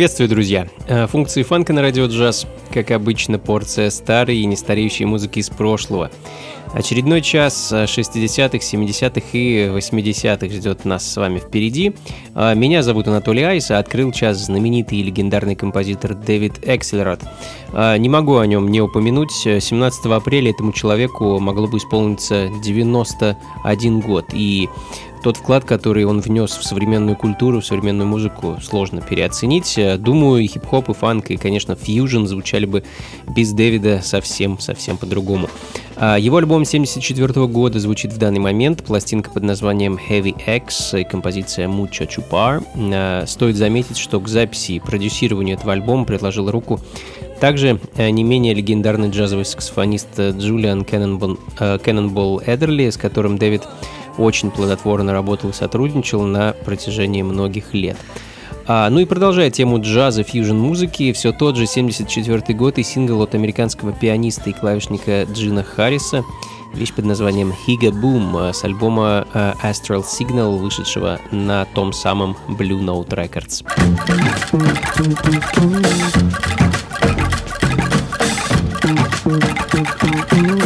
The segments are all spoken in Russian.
Приветствую, друзья! Э, функции фанка на радио джаз. Как обычно, порция старой и нестареющей музыки из прошлого. Очередной час 60-х, 70-х и 80-х ждет нас с вами впереди. А, меня зовут Анатолий Айс, а открыл час знаменитый и легендарный композитор Дэвид Экселерот. А, не могу о нем не упомянуть. 17 апреля этому человеку могло бы исполниться 91 год. И тот вклад, который он внес в современную культуру, в современную музыку, сложно переоценить. Думаю, и хип-хоп, и фанк, и, конечно, фьюжн звучали бы без Дэвида совсем-совсем по-другому. А, его альбом 74 года звучит в данный момент, пластинка под названием Heavy X и композиция Mucho Chupar. А, стоит заметить, что к записи и продюсированию этого альбома предложил руку также э, не менее легендарный джазовый саксофонист Джулиан Кеннонбол Эдерли, с которым Дэвид очень плодотворно работал и сотрудничал на протяжении многих лет. А, ну и продолжая тему джаза, фьюжн музыки, все тот же 74 год и сингл от американского пианиста и клавишника Джина Харриса, вещь под названием Higa Boom с альбома Astral Signal, вышедшего на том самом Blue Note Records. Thank you.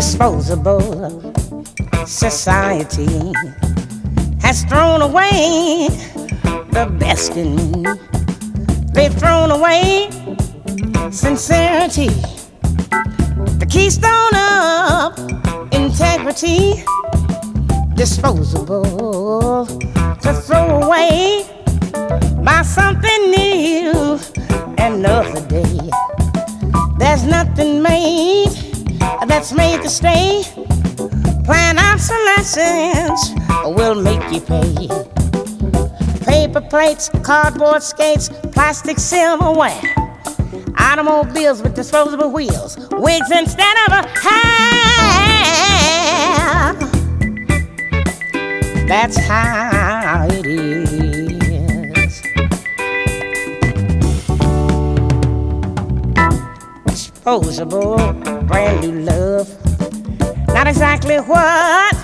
Disposable society has thrown away the best in me. They've thrown away sincerity, the keystone of integrity, disposable to throw away by something new another day. There's nothing made that's made to stay. Plan obsolescence will make you pay. Paper plates, cardboard skates, plastic silverware, automobiles with disposable wheels, wigs instead of a hair. That's how Disposable, brand new love. Not exactly what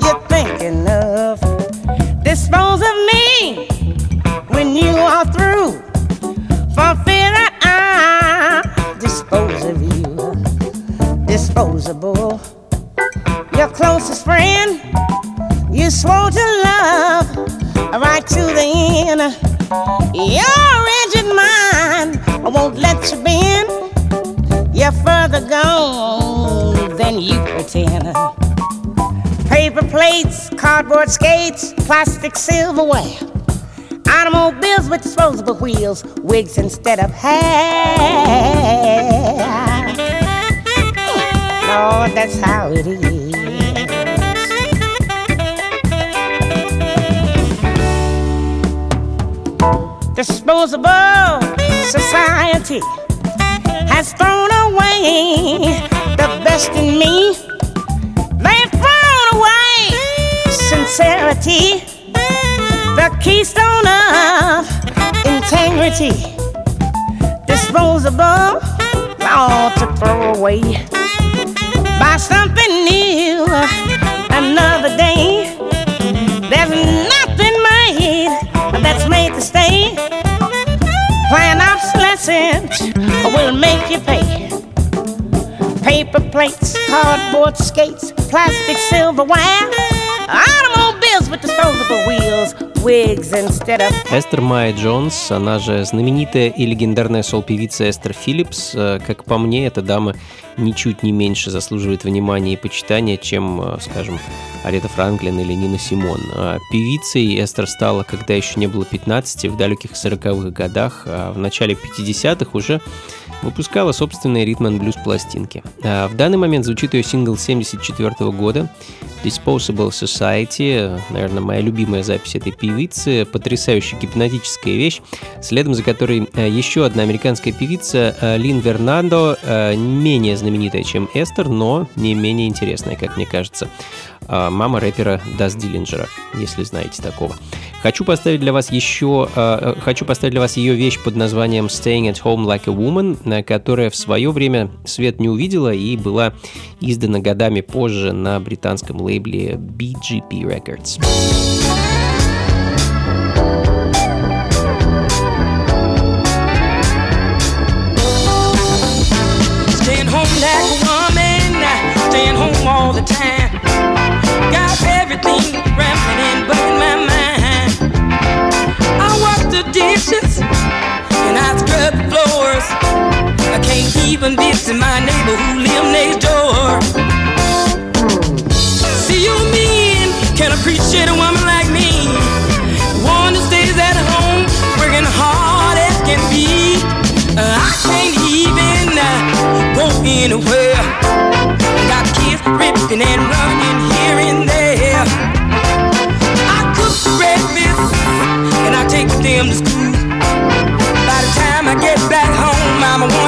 you're thinking of. Dispose of me when you are through. For fear that I dispose of you. Disposable. Your closest friend. You swore to love right to the end. Your rigid mind won't let you bend. You're further gone than you pretend. Paper plates, cardboard skates, plastic silverware, automobiles with disposable wheels, wigs instead of hair. Lord, that's how it is. Disposable society has thrown the best in me. They've thrown away sincerity, the keystone of integrity. Disposable, all to throw away. Buy something new another day. There's nothing made that's made to stay. Plan obsolescence will make you pay. Paper plates, cardboard skates, plastic silverware, Эстер Майя Джонс, она же знаменитая и легендарная сол-певица Эстер Филлипс. Э, Как по мне, эта дама ничуть не меньше заслуживает внимания и почитания, чем, э, скажем, Арета Франклин или Нина Симон. А Певицей Эстер стала, когда еще не было 15, в далеких 40-х годах, а в начале 50-х уже выпускала собственные ритм and блюз пластинки. А в данный момент звучит ее сингл 74 года Disposable Society, наверное, моя любимая запись этой певицы, потрясающая гипнотическая вещь, следом за которой э, еще одна американская певица э, Лин Вернандо, э, менее знаменитая, чем Эстер, но не менее интересная, как мне кажется. А, Мама рэпера Дас Диллинджера, если знаете такого. Хочу поставить для вас еще, э, хочу поставить для вас ее вещь под названием Staying at Home Like a Woman, которая в свое время свет не увидела и была издана годами позже на британском лейбле BGP Records. Staying home like a woman, staying home all the time. Got everything rampant and bugging my mind. I wash the dishes and I scrub the floors. I can't even visit my neighbor who live next door. See you can appreciate a woman like me, that stays at home working hard as can be. Uh, I can't even uh, go anywhere. Got kids ripping and running I'm a woman.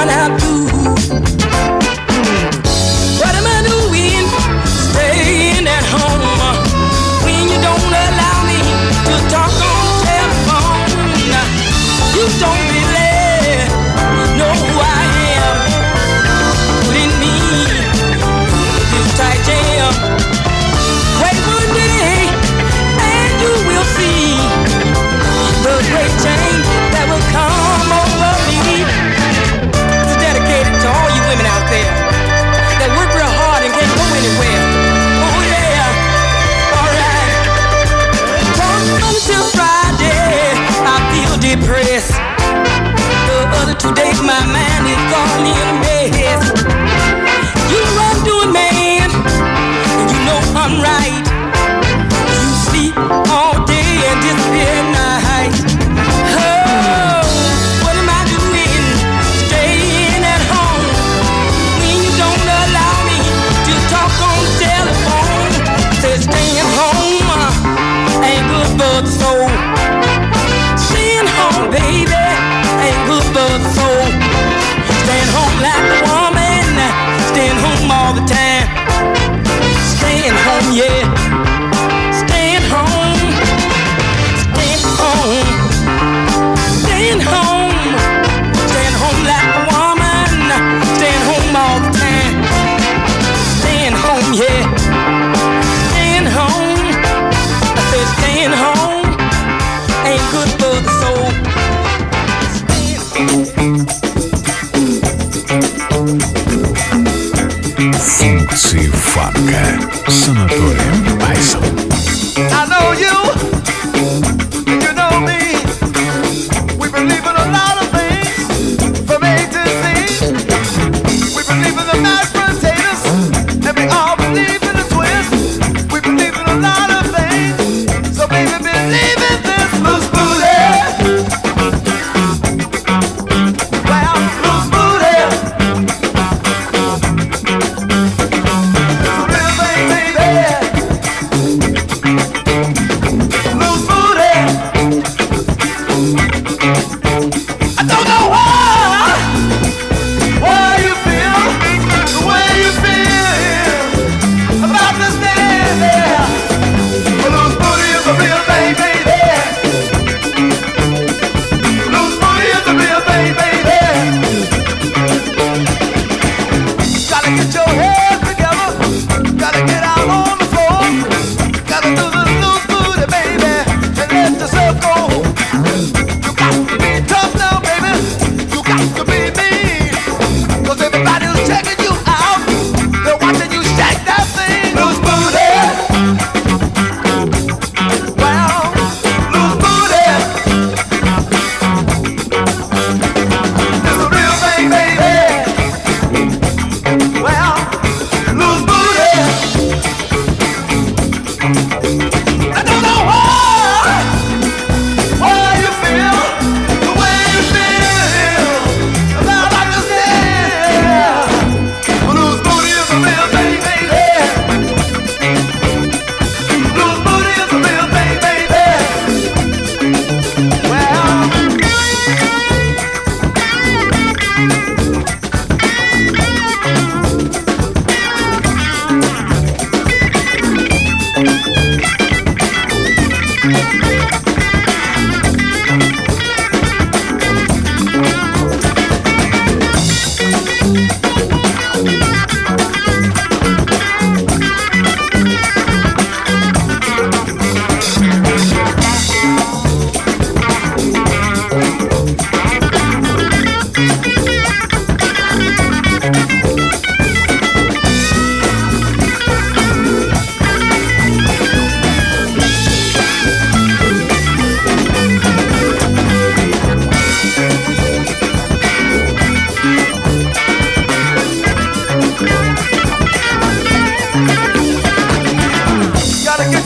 Today my man is calling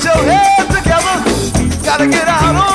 your head together. Gotta get out on.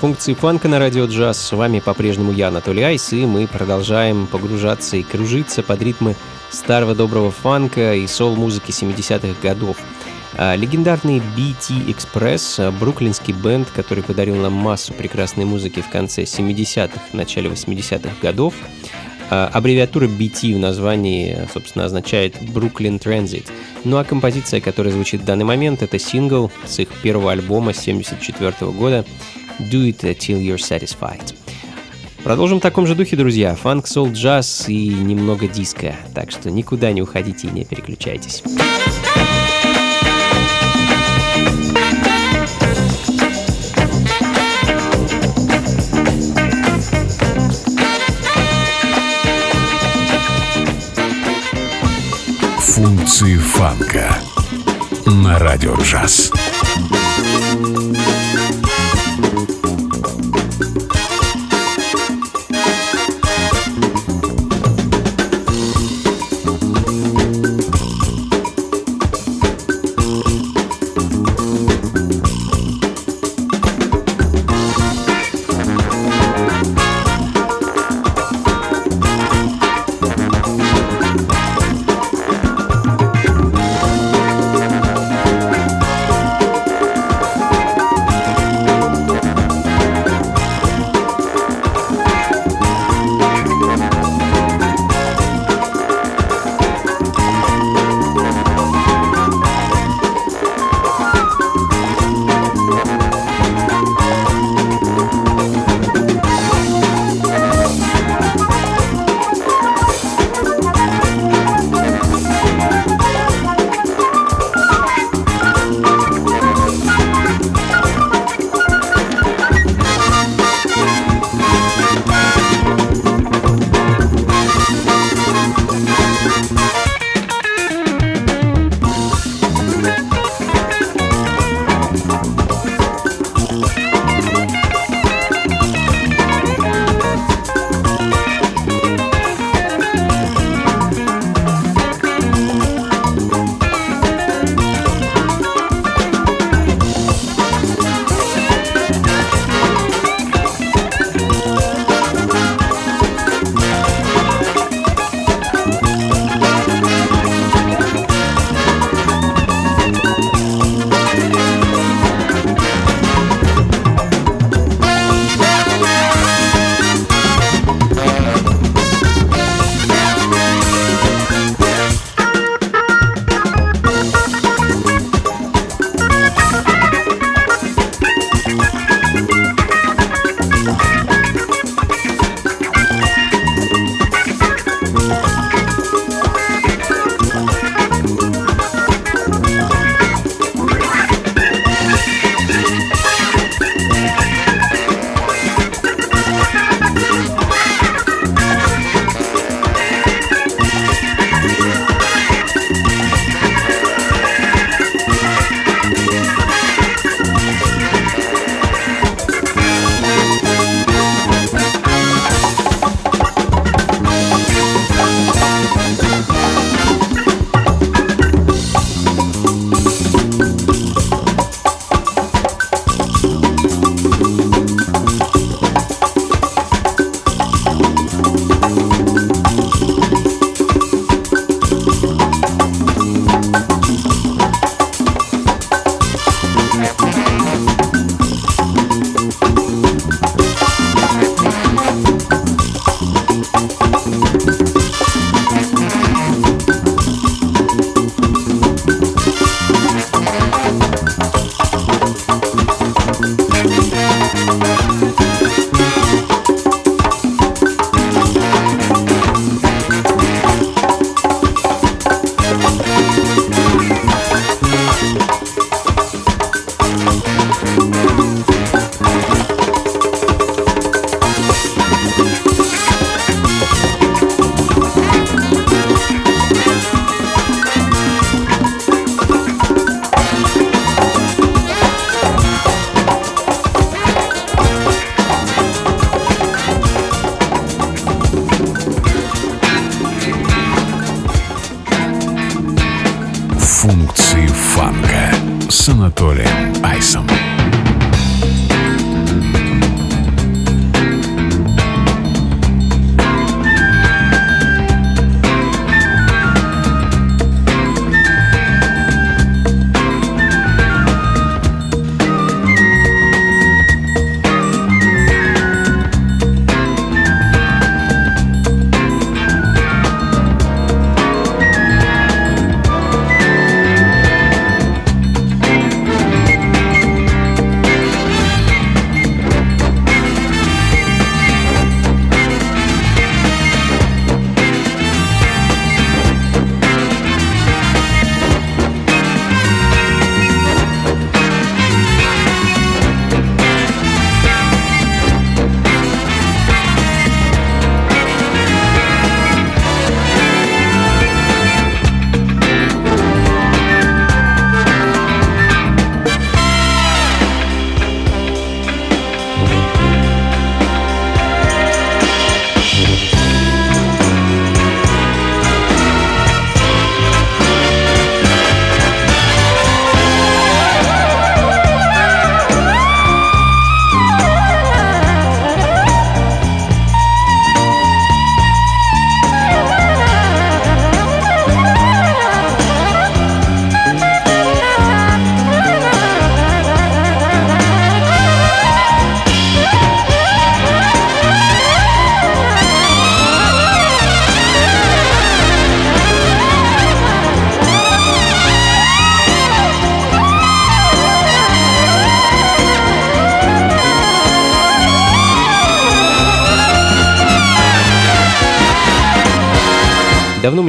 Функции фанка на радио джаз. С вами по-прежнему я, Анатолий Айс, и мы продолжаем погружаться и кружиться под ритмы старого доброго фанка и сол-музыки 70-х годов. А, Легендарный BT Express, а, бруклинский бенд, который подарил нам массу прекрасной музыки в конце 70-х, начале 80-х годов. А, Аббревиатура BT в названии, собственно, означает Brooklyn Transit. Ну а композиция, которая звучит в данный момент, это сингл с их первого альбома 74 года Do It Till You're Satisfied. Продолжим в таком же духе, друзья. Фанк, сол, джаз и немного диска. Так что никуда не уходите и не переключайтесь. Функции фанка на радио джаз.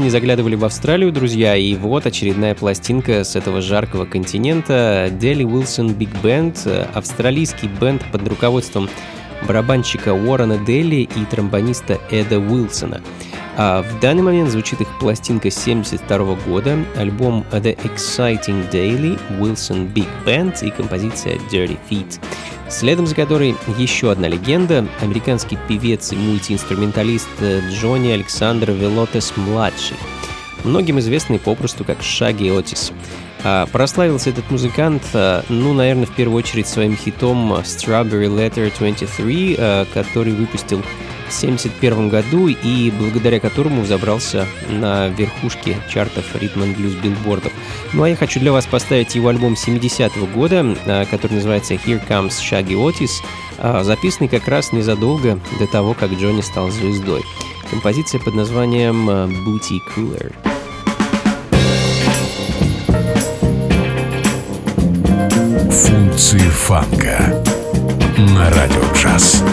Не заглядывали в Австралию, друзья, и вот очередная пластинка с этого жаркого континента. Дели Wilson Big Band, австралийский бенд под руководством барабанщика Уоррена Дели и тромбониста Эда Уилсона. А в данный момент звучит их пластинка 72 года, альбом The Exciting Daily, Wilson Big Band и композиция Dirty Feet следом за которой еще одна легенда — американский певец и мультиинструменталист э, Джонни Александр Велотес-младший, многим известный попросту как Шаги Отис. А прославился этот музыкант, э, ну, наверное, в первую очередь своим хитом Strawberry Letter 23, э, который выпустил 1971 году и благодаря которому взобрался на верхушки чартов ритм and блюз билбордов. Ну а я хочу для вас поставить его альбом 70-го года, а, который называется Here Comes Shaggy Otis, а, записанный как раз незадолго до того, как Джонни стал звездой. Композиция под названием а, Booty Cooler. Функции фанка на радио джаз.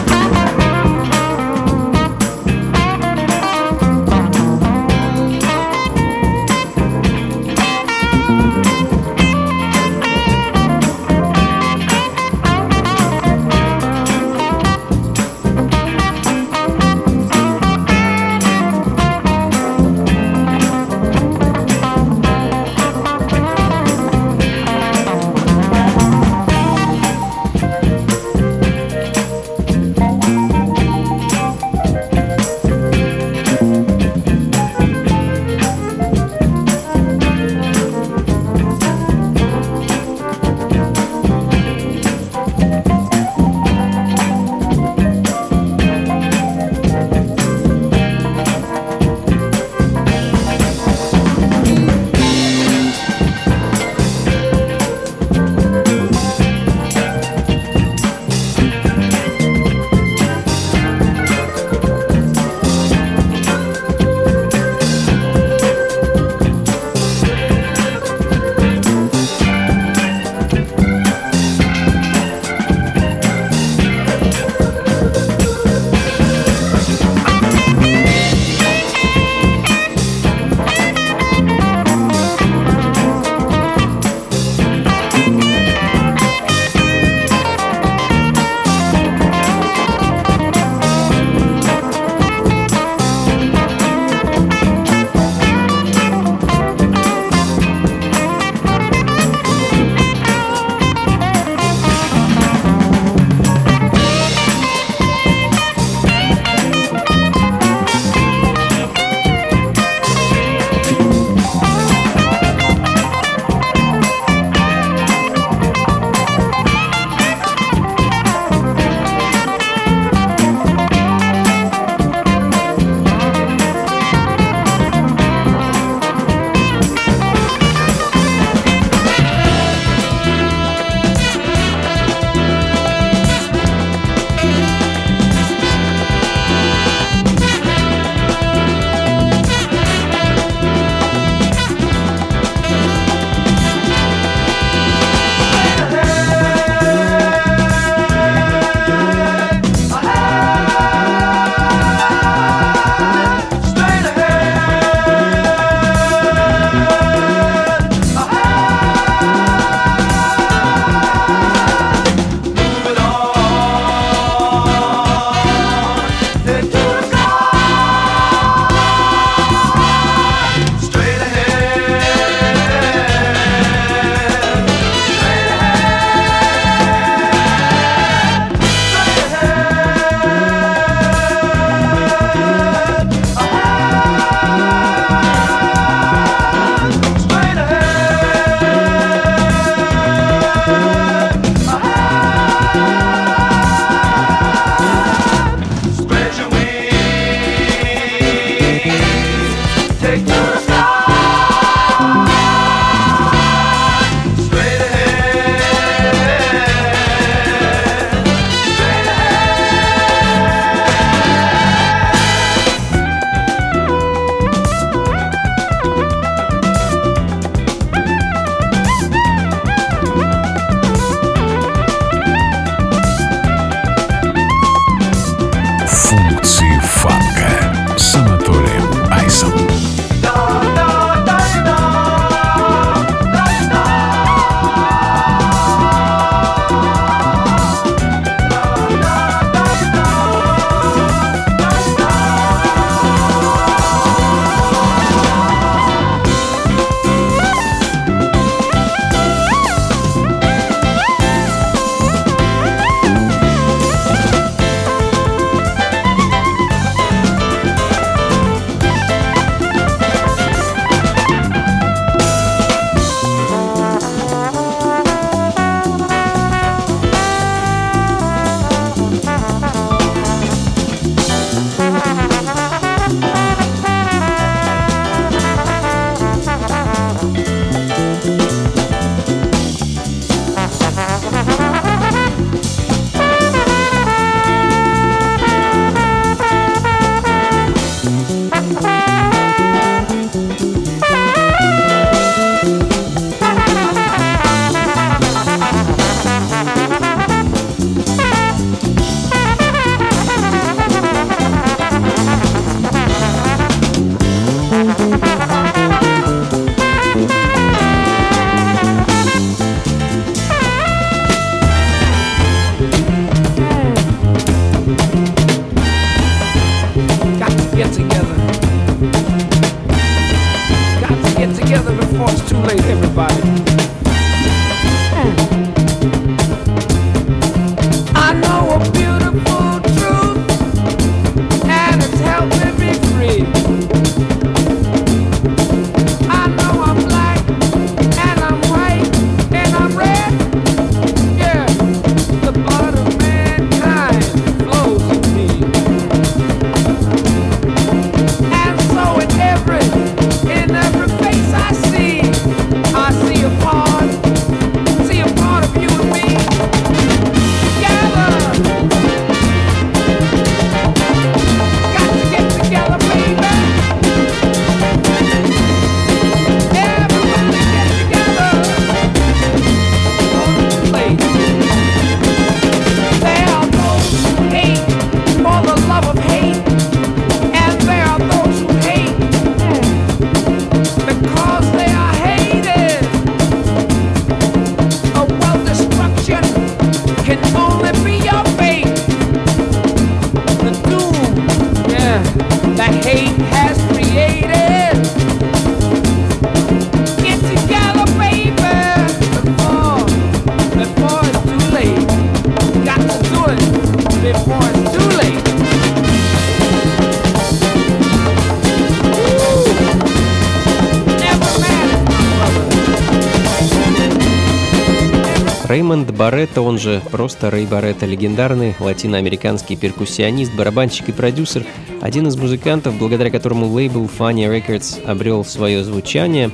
Барретто, он же просто Рэй Барретто, легендарный латиноамериканский перкуссионист, барабанщик и продюсер, один из музыкантов, благодаря которому лейбл Funny Records обрел свое звучание.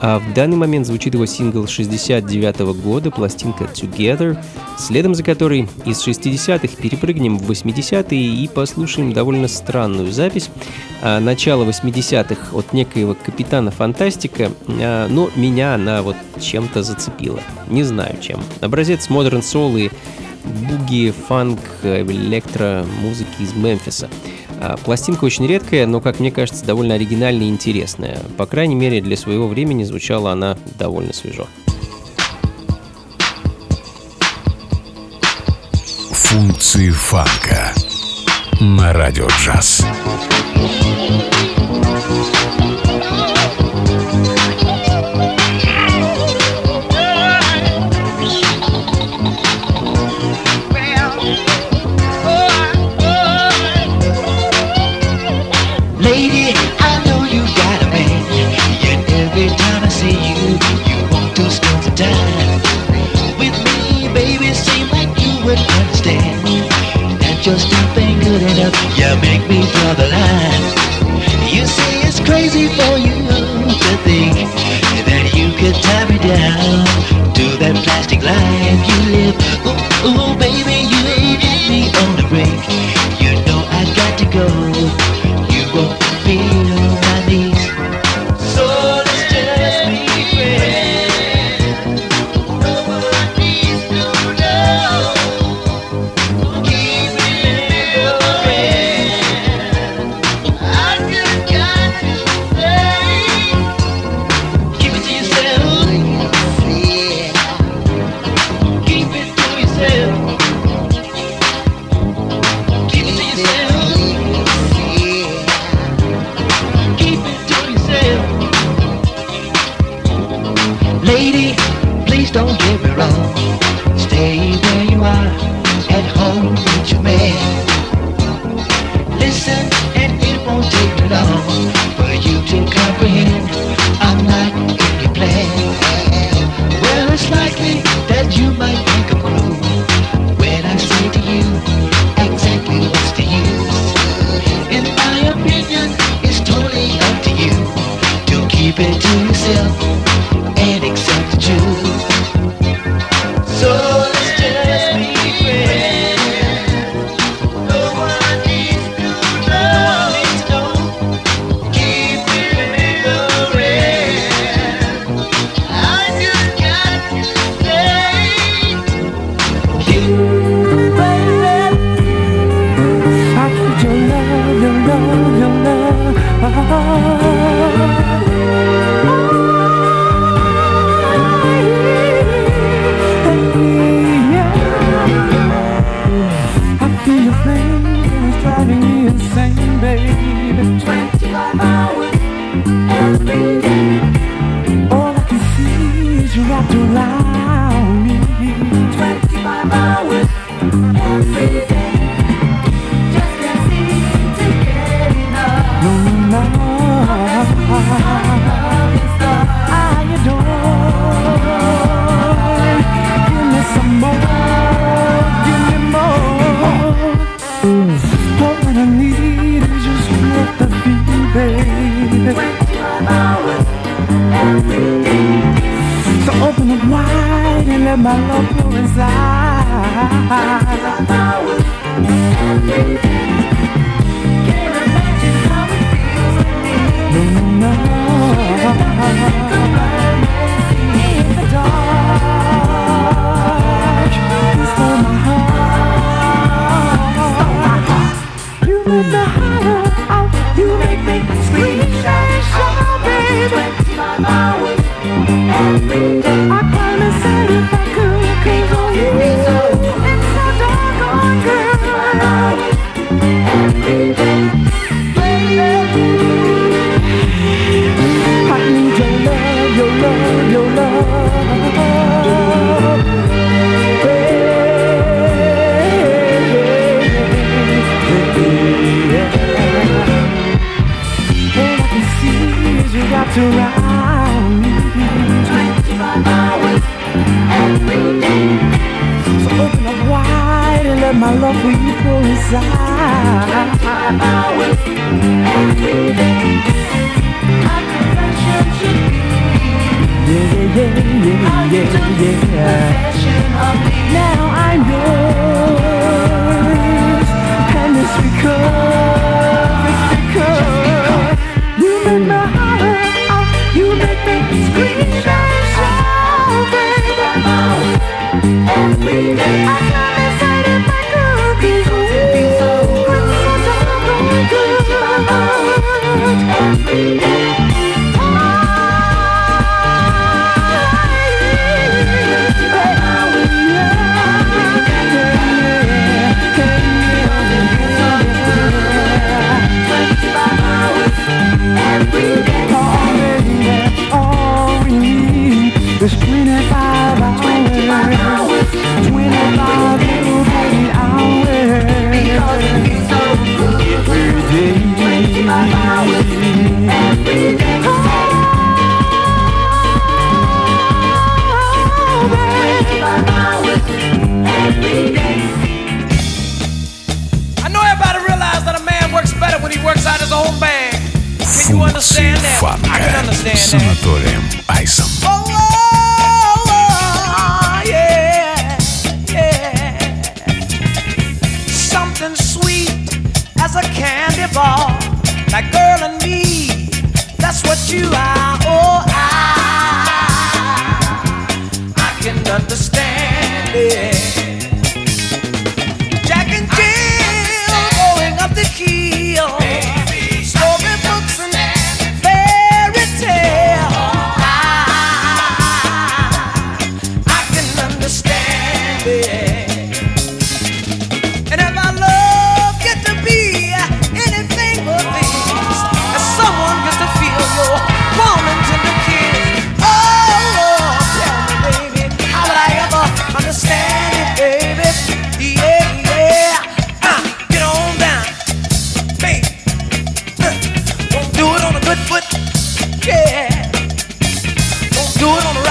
А в данный момент звучит его сингл 69 -го года, пластинка Together, следом за которой из 60-х перепрыгнем в 80-е и послушаем довольно странную запись. А, начало 80-х от некоего Капитана Фантастика, а, но меня она вот чем-то зацепила. Не знаю чем. Образец Modern Soul и буги, фанк, электро музыки из Мемфиса. А, пластинка очень редкая, но, как мне кажется, довольно оригинальная и интересная. По крайней мере, для своего времени звучала она довольно свежо. Функции фанка на радио джаз. just You make me draw the line. You say it's crazy for you to think that you could tie me down to that plastic life you live. Ooh, ooh baby,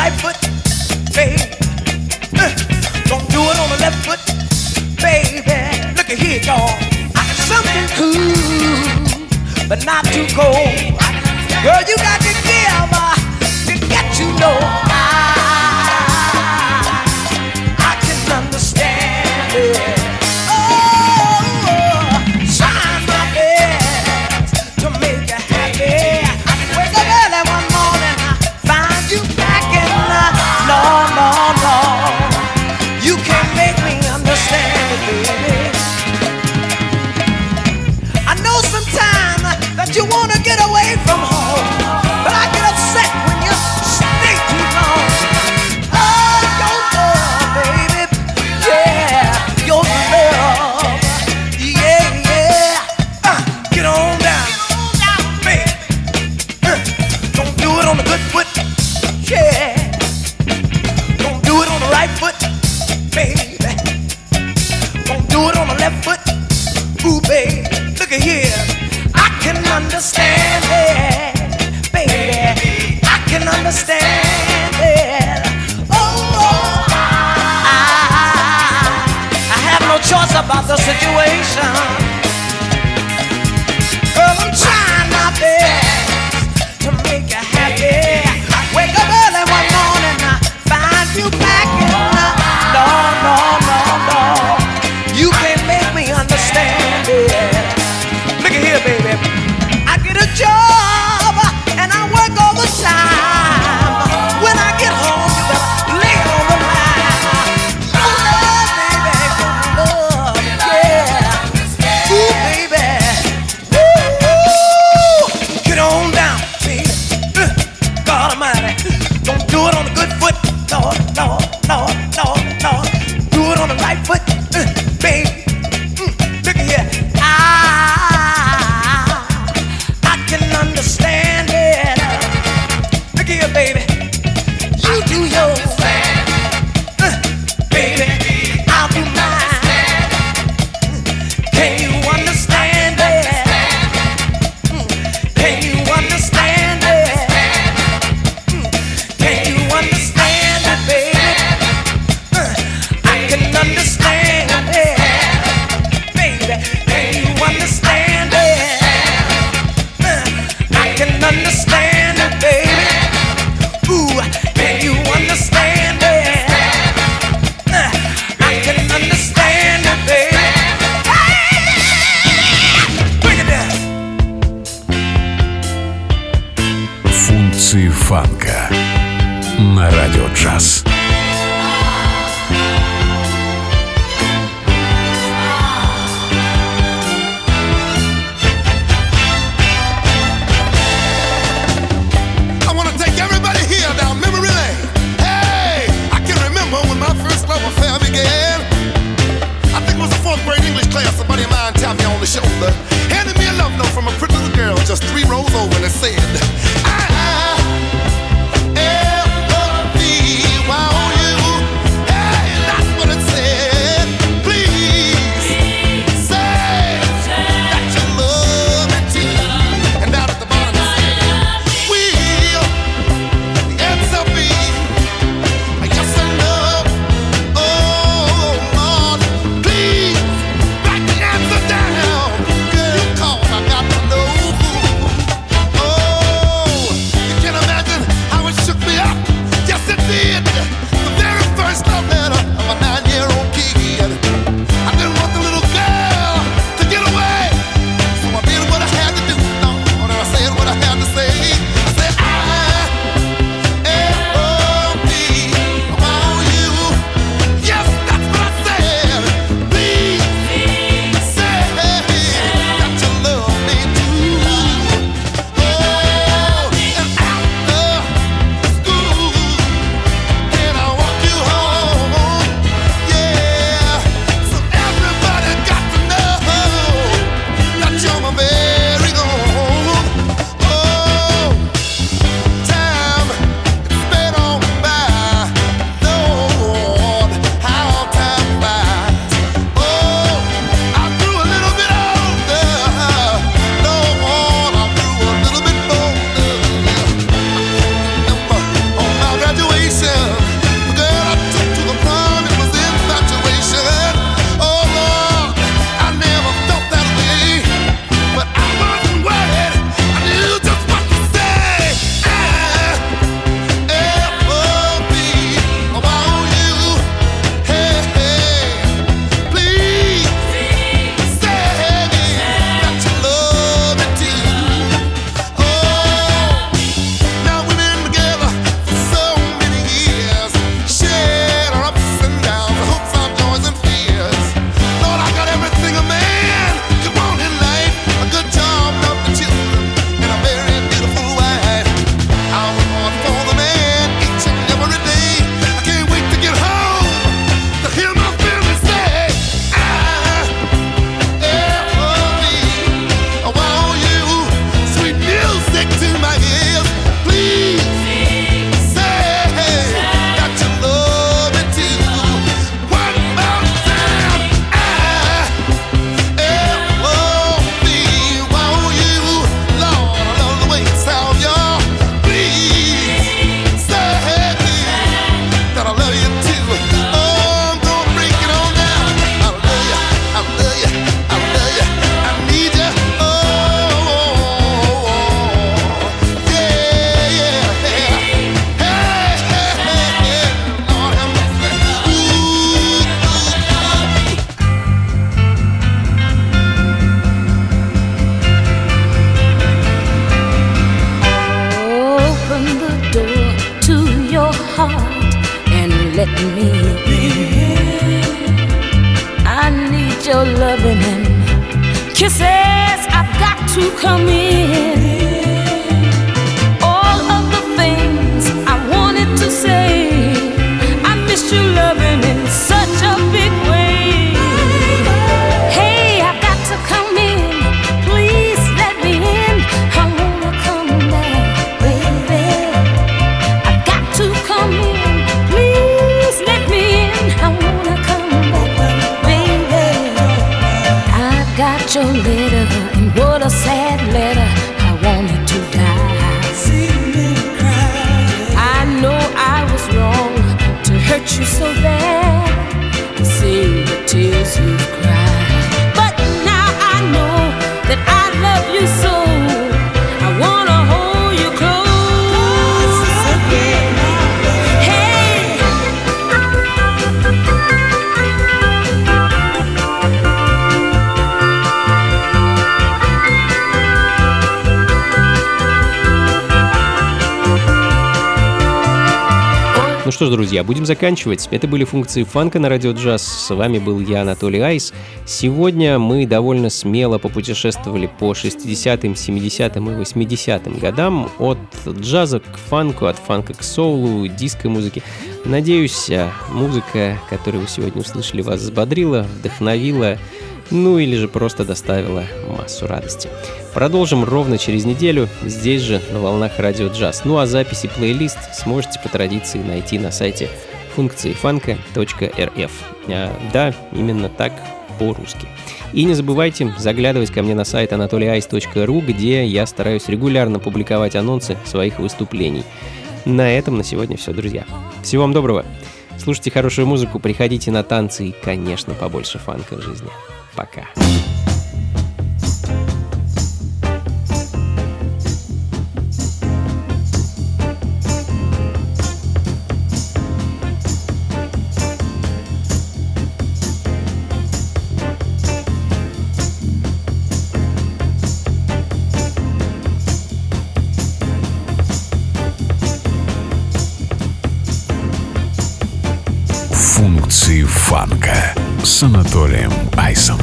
right foot, babe. Uh, don't do it on the left foot, baby. Look at here, y'all. I got something cool, but not too cold. Girl, you got to give, uh, to get you know. your lips. Друзья, будем заканчивать. Это были функции фанка на радио джаз. С вами был я, Анатолий Айс. Сегодня мы довольно смело попутешествовали по 60-м, 70-м и 80-м годам. От джаза к фанку, от фанка к соулу, диско-музыке. Надеюсь, а, музыка, которую вы сегодня услышали, вас взбодрила, вдохновила, ну или же просто доставила массу радости. Продолжим ровно через неделю, здесь же, на волнах радио джаз. Ну а записи плейлист сможете по традиции найти на сайте функции фанка.рф. А, да, именно так по-русски. И не забывайте заглядывать ко мне на сайт anatolyice.ru, где я стараюсь регулярно публиковать анонсы своих выступлений. На этом на сегодня все, друзья. Всего вам доброго. Слушайте хорошую музыку, приходите на танцы и, конечно, побольше фанка в жизни. Пока. Фанка с Анатолием Айсом.